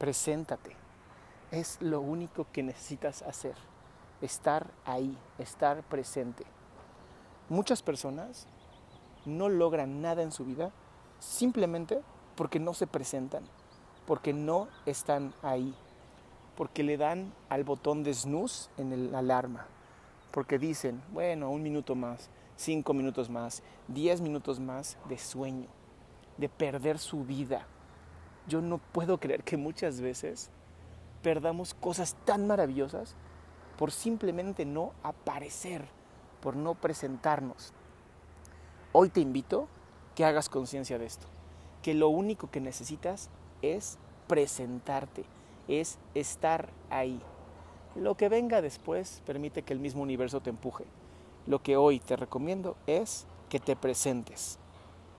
preséntate. Es lo único que necesitas hacer. Estar ahí, estar presente. Muchas personas no logran nada en su vida simplemente porque no se presentan, porque no están ahí, porque le dan al botón de snooze en el alarma, porque dicen, bueno, un minuto más, cinco minutos más, diez minutos más de sueño, de perder su vida. Yo no puedo creer que muchas veces perdamos cosas tan maravillosas por simplemente no aparecer, por no presentarnos. Hoy te invito que hagas conciencia de esto, que lo único que necesitas es presentarte, es estar ahí. Lo que venga después permite que el mismo universo te empuje. Lo que hoy te recomiendo es que te presentes.